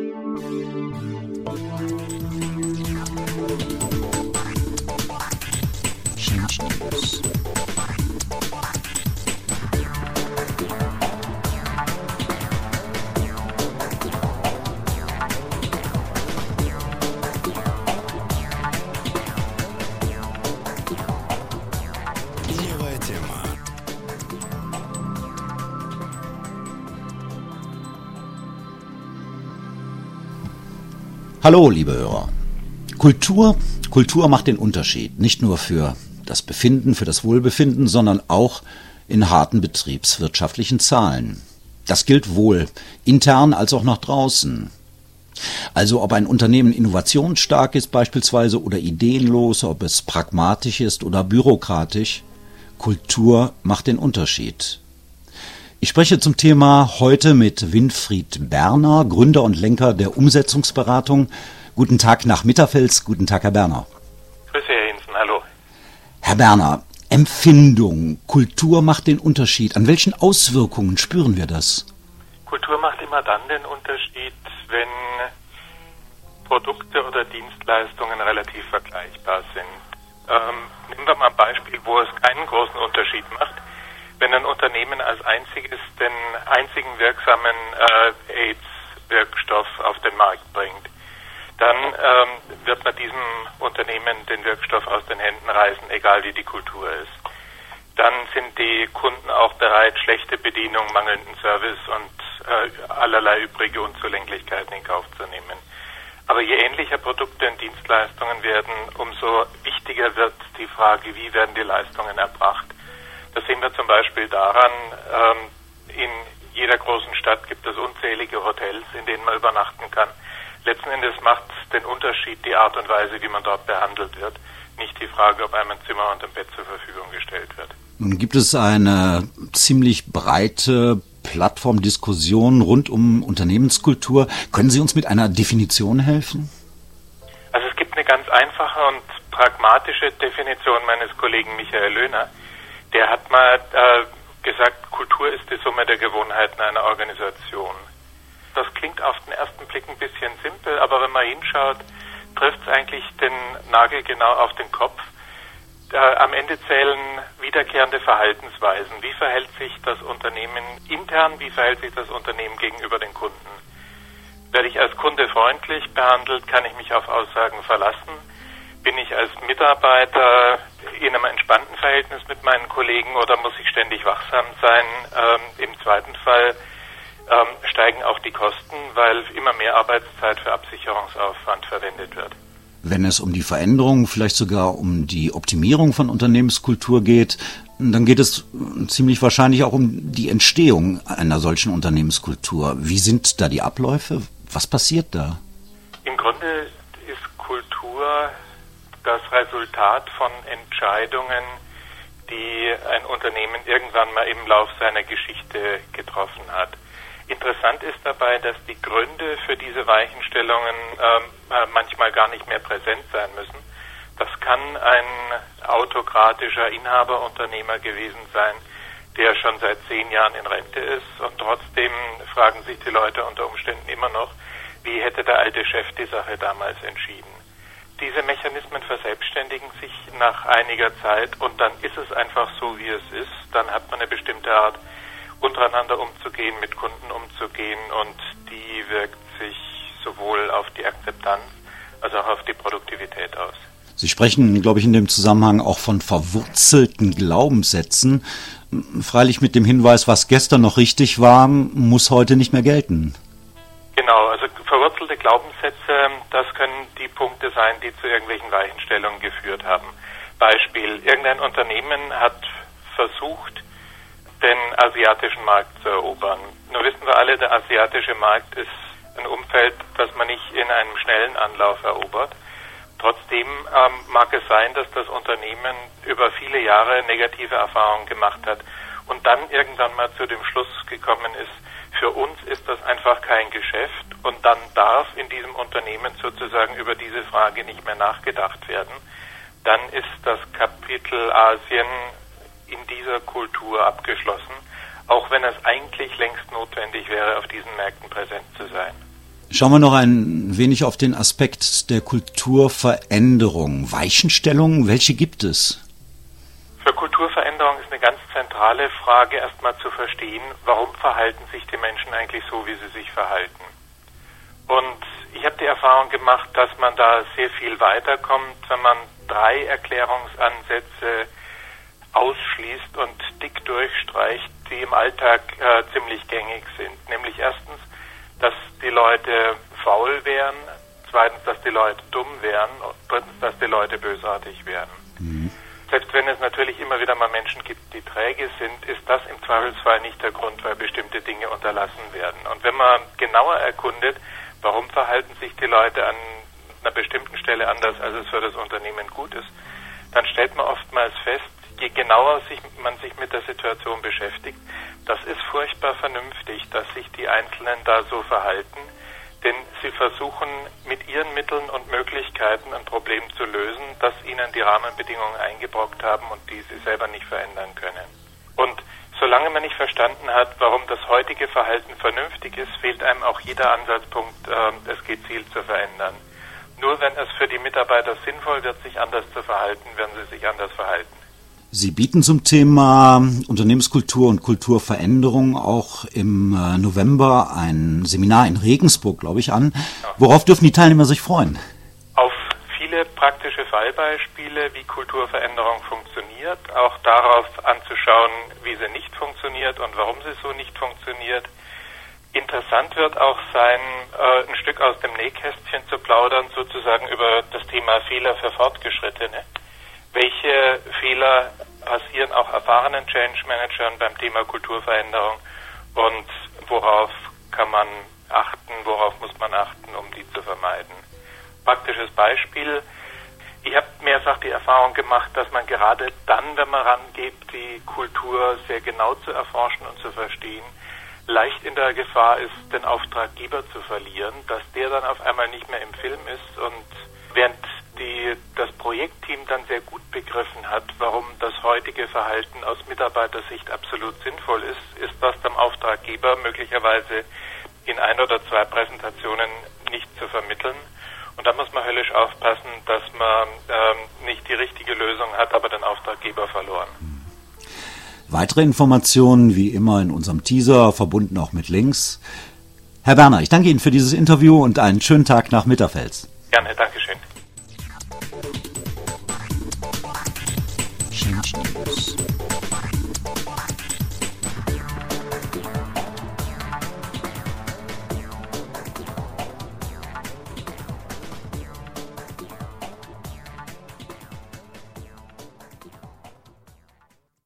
Thank you. Hallo, liebe Hörer. Kultur, Kultur macht den Unterschied, nicht nur für das Befinden, für das Wohlbefinden, sondern auch in harten betriebswirtschaftlichen Zahlen. Das gilt wohl intern als auch nach draußen. Also ob ein Unternehmen innovationsstark ist beispielsweise oder ideenlos, ob es pragmatisch ist oder bürokratisch, Kultur macht den Unterschied. Ich spreche zum Thema heute mit Winfried Berner, Gründer und Lenker der Umsetzungsberatung. Guten Tag nach Mitterfels. Guten Tag, Herr Berner. Grüße, Herr Hinsen. Hallo. Herr Berner, Empfindung, Kultur macht den Unterschied. An welchen Auswirkungen spüren wir das? Kultur macht immer dann den Unterschied, wenn Produkte oder Dienstleistungen relativ vergleichbar sind. Ähm, nehmen wir mal ein Beispiel, wo es keinen großen Unterschied macht wenn ein Unternehmen als einziges den einzigen wirksamen äh, AIDS-Wirkstoff auf den Markt bringt, dann ähm, wird man diesem Unternehmen den Wirkstoff aus den Händen reißen, egal wie die Kultur ist. Dann sind die Kunden auch bereit, schlechte Bedienung, mangelnden Service und äh, allerlei übrige Unzulänglichkeiten in Kauf zu nehmen. Aber je ähnlicher Produkte und Dienstleistungen werden, umso wichtiger wird die Frage, wie werden die Leistungen erbracht. Das sehen wir zum Beispiel daran, ähm, in jeder großen Stadt gibt es unzählige Hotels, in denen man übernachten kann. Letzten Endes macht den Unterschied die Art und Weise, wie man dort behandelt wird, nicht die Frage, ob einem ein Zimmer und ein Bett zur Verfügung gestellt wird. Nun gibt es eine ziemlich breite Plattformdiskussion rund um Unternehmenskultur. Können Sie uns mit einer Definition helfen? Also es gibt eine ganz einfache und pragmatische Definition meines Kollegen Michael Löhner der hat mal äh, gesagt, Kultur ist die Summe der Gewohnheiten einer Organisation. Das klingt auf den ersten Blick ein bisschen simpel, aber wenn man hinschaut, trifft es eigentlich den Nagel genau auf den Kopf. Äh, am Ende zählen wiederkehrende Verhaltensweisen. Wie verhält sich das Unternehmen intern? Wie verhält sich das Unternehmen gegenüber den Kunden? Werde ich als Kunde freundlich behandelt? Kann ich mich auf Aussagen verlassen? Bin ich als Mitarbeiter in einem entspannten Verhältnis mit meinen Kollegen oder muss ich ständig wachsam sein? Ähm, Im zweiten Fall ähm, steigen auch die Kosten, weil immer mehr Arbeitszeit für Absicherungsaufwand verwendet wird. Wenn es um die Veränderung, vielleicht sogar um die Optimierung von Unternehmenskultur geht, dann geht es ziemlich wahrscheinlich auch um die Entstehung einer solchen Unternehmenskultur. Wie sind da die Abläufe? Was passiert da? Im Grunde ist Kultur das Resultat von Entscheidungen, die ein Unternehmen irgendwann mal im Lauf seiner Geschichte getroffen hat. Interessant ist dabei, dass die Gründe für diese Weichenstellungen äh, manchmal gar nicht mehr präsent sein müssen. Das kann ein autokratischer Inhaberunternehmer gewesen sein, der schon seit zehn Jahren in Rente ist und trotzdem fragen sich die Leute unter Umständen immer noch, wie hätte der alte Chef die Sache damals entschieden. Diese Mechanismen verselbstständigen sich nach einiger Zeit und dann ist es einfach so, wie es ist. Dann hat man eine bestimmte Art, untereinander umzugehen, mit Kunden umzugehen und die wirkt sich sowohl auf die Akzeptanz als auch auf die Produktivität aus. Sie sprechen, glaube ich, in dem Zusammenhang auch von verwurzelten Glaubenssätzen. Freilich mit dem Hinweis, was gestern noch richtig war, muss heute nicht mehr gelten. Verwurzelte Glaubenssätze, das können die Punkte sein, die zu irgendwelchen Weichenstellungen geführt haben. Beispiel, irgendein Unternehmen hat versucht, den asiatischen Markt zu erobern. Nur wissen wir alle, der asiatische Markt ist ein Umfeld, das man nicht in einem schnellen Anlauf erobert. Trotzdem ähm, mag es sein, dass das Unternehmen über viele Jahre negative Erfahrungen gemacht hat und dann irgendwann mal zu dem Schluss gekommen ist, für uns ist das einfach kein Geschäft und dann darf in diesem Unternehmen sozusagen über diese Frage nicht mehr nachgedacht werden. Dann ist das Kapitel Asien in dieser Kultur abgeschlossen, auch wenn es eigentlich längst notwendig wäre, auf diesen Märkten präsent zu sein. Schauen wir noch ein wenig auf den Aspekt der Kulturveränderung. Weichenstellungen, welche gibt es? Kulturveränderung ist eine ganz zentrale Frage erstmal zu verstehen, warum verhalten sich die Menschen eigentlich so, wie sie sich verhalten. Und ich habe die Erfahrung gemacht, dass man da sehr viel weiterkommt, wenn man drei Erklärungsansätze ausschließt und dick durchstreicht, die im Alltag äh, ziemlich gängig sind. Nämlich erstens, dass die Leute faul wären, zweitens, dass die Leute dumm wären und drittens, dass die Leute bösartig wären. Mhm. Selbst wenn es natürlich immer wieder mal Menschen gibt, die träge sind, ist das im Zweifelsfall nicht der Grund, weil bestimmte Dinge unterlassen werden. Und wenn man genauer erkundet, warum verhalten sich die Leute an einer bestimmten Stelle anders, als es für das Unternehmen gut ist, dann stellt man oftmals fest, je genauer sich, man sich mit der Situation beschäftigt, das ist furchtbar vernünftig, dass sich die Einzelnen da so verhalten, denn sie versuchen mit ihren Mitteln und Möglichkeiten ein Problem zu lösen, das ihnen die Rahmenbedingungen eingebrockt haben und die sie selber nicht verändern können. Und solange man nicht verstanden hat, warum das heutige Verhalten vernünftig ist, fehlt einem auch jeder Ansatzpunkt, äh, es gezielt zu verändern. Nur wenn es für die Mitarbeiter sinnvoll wird, sich anders zu verhalten, werden sie sich anders verhalten. Sie bieten zum Thema Unternehmenskultur und Kulturveränderung auch im äh, November ein Seminar in Regensburg, glaube ich, an. Worauf dürfen die Teilnehmer sich freuen? Auf viele praktische Fallbeispiele, wie Kulturveränderung funktioniert, auch darauf anzuschauen, wie sie nicht funktioniert und warum sie so nicht funktioniert. Interessant wird auch sein, äh, ein Stück aus dem Nähkästchen zu plaudern, sozusagen über das Thema Fehler für Fortgeschrittene welche Fehler passieren auch erfahrenen Change Managern beim Thema Kulturveränderung und worauf kann man achten, worauf muss man achten, um die zu vermeiden. Praktisches Beispiel. Ich habe mehrfach die Erfahrung gemacht, dass man gerade dann, wenn man rangeht, die Kultur sehr genau zu erforschen und zu verstehen, leicht in der Gefahr ist, den Auftraggeber zu verlieren, dass der dann auf einmal nicht mehr im Film ist und während die das Projektteam dann sehr gut begriffen hat, warum das heutige Verhalten aus Mitarbeitersicht absolut sinnvoll ist, ist das dem Auftraggeber möglicherweise in ein oder zwei Präsentationen nicht zu vermitteln. Und da muss man höllisch aufpassen, dass man ähm, nicht die richtige Lösung hat, aber den Auftraggeber verloren. Weitere Informationen wie immer in unserem Teaser, verbunden auch mit Links. Herr Werner, ich danke Ihnen für dieses Interview und einen schönen Tag nach Mitterfels. Gerne, Dankeschön. Change News.